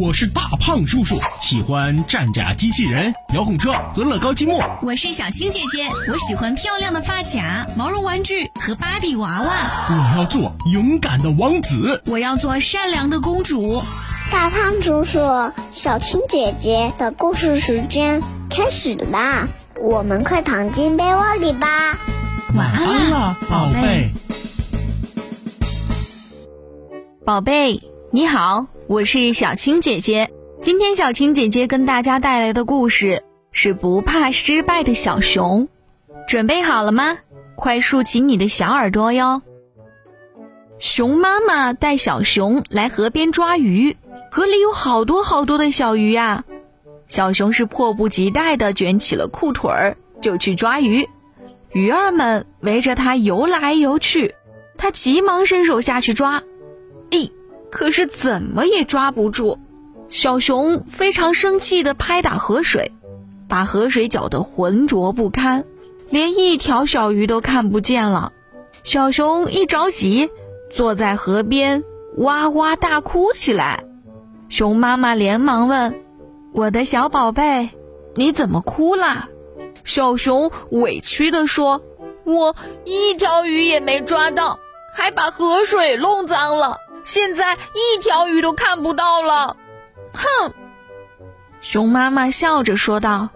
我是大胖叔叔，喜欢战甲机器人、遥控车和乐高积木。我是小青姐姐，我喜欢漂亮的发卡、毛绒玩具和芭比娃娃。我要做勇敢的王子，我要做善良的公主。大胖叔叔，小青姐姐的故事时间开始啦，我们快躺进被窝里吧。晚安了，宝贝。宝贝，你好。我是小青姐姐，今天小青姐姐跟大家带来的故事是不怕失败的小熊，准备好了吗？快竖起你的小耳朵哟！熊妈妈带小熊来河边抓鱼，河里有好多好多的小鱼呀，小熊是迫不及待地卷起了裤腿儿就去抓鱼，鱼儿们围着它游来游去，它急忙伸手下去抓，咦！可是怎么也抓不住，小熊非常生气地拍打河水，把河水搅得浑浊不堪，连一条小鱼都看不见了。小熊一着急，坐在河边哇哇大哭起来。熊妈妈连忙问：“我的小宝贝，你怎么哭了？”小熊委屈地说：“我一条鱼也没抓到，还把河水弄脏了。”现在一条鱼都看不到了，哼！熊妈妈笑着说道：“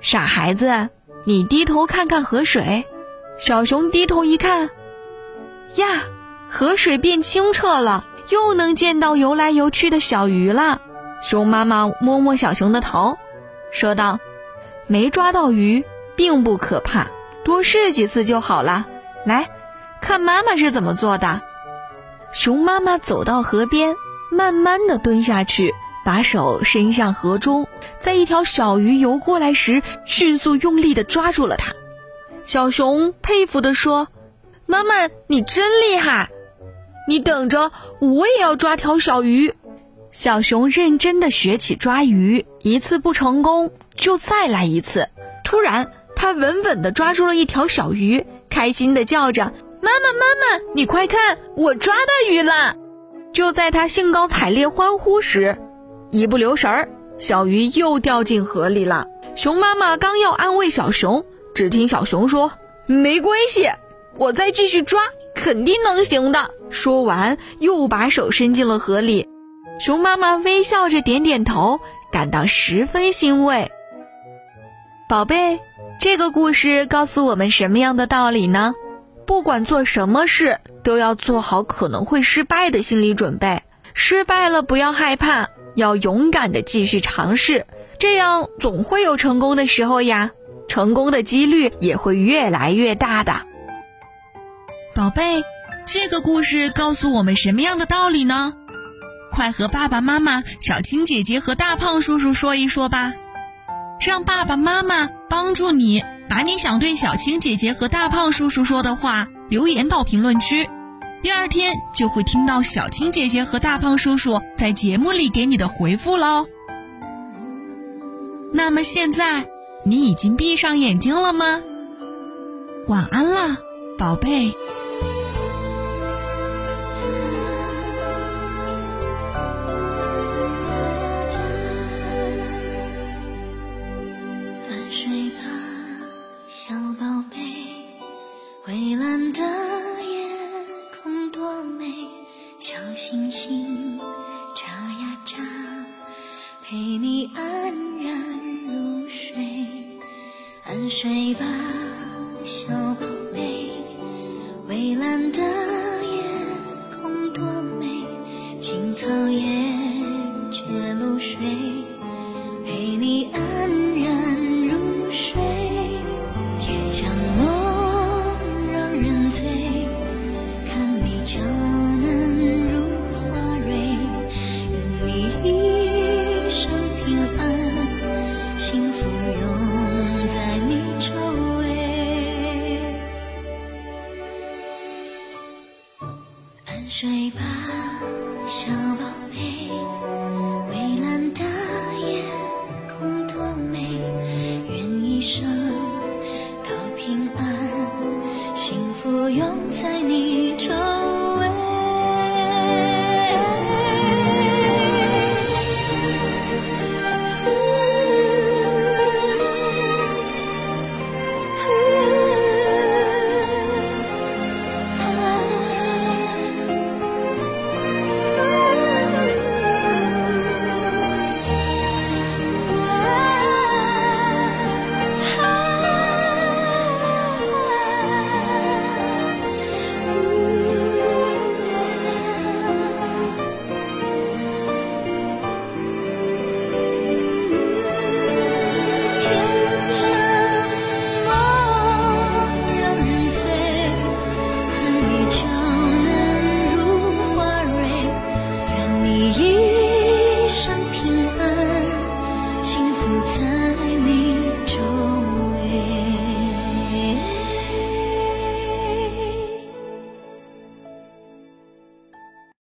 傻孩子，你低头看看河水。”小熊低头一看，呀，河水变清澈了，又能见到游来游去的小鱼了。熊妈妈摸摸小熊的头，说道：“没抓到鱼并不可怕，多试几次就好了。来看妈妈是怎么做的。”熊妈妈走到河边，慢慢的蹲下去，把手伸向河中，在一条小鱼游过来时，迅速用力的抓住了它。小熊佩服的说：“妈妈，你真厉害！你等着，我也要抓条小鱼。”小熊认真的学起抓鱼，一次不成功就再来一次。突然，它稳稳的抓住了一条小鱼，开心的叫着。妈妈，妈妈，你快看，我抓到鱼了！就在他兴高采烈欢呼时，一不留神儿，小鱼又掉进河里了。熊妈妈刚要安慰小熊，只听小熊说：“没关系，我再继续抓，肯定能行的。”说完，又把手伸进了河里。熊妈妈微笑着点点头，感到十分欣慰。宝贝，这个故事告诉我们什么样的道理呢？不管做什么事，都要做好可能会失败的心理准备。失败了不要害怕，要勇敢的继续尝试，这样总会有成功的时候呀。成功的几率也会越来越大的。宝贝，这个故事告诉我们什么样的道理呢？快和爸爸妈妈、小青姐姐和大胖叔叔说一说吧，让爸爸妈妈帮助你。把你想对小青姐姐和大胖叔叔说的话留言到评论区，第二天就会听到小青姐姐和大胖叔叔在节目里给你的回复喽。那么现在你已经闭上眼睛了吗？晚安了，宝贝。星星眨呀眨，陪你安然入睡。安睡吧，小宝贝。蔚蓝的睡吧小宝贝。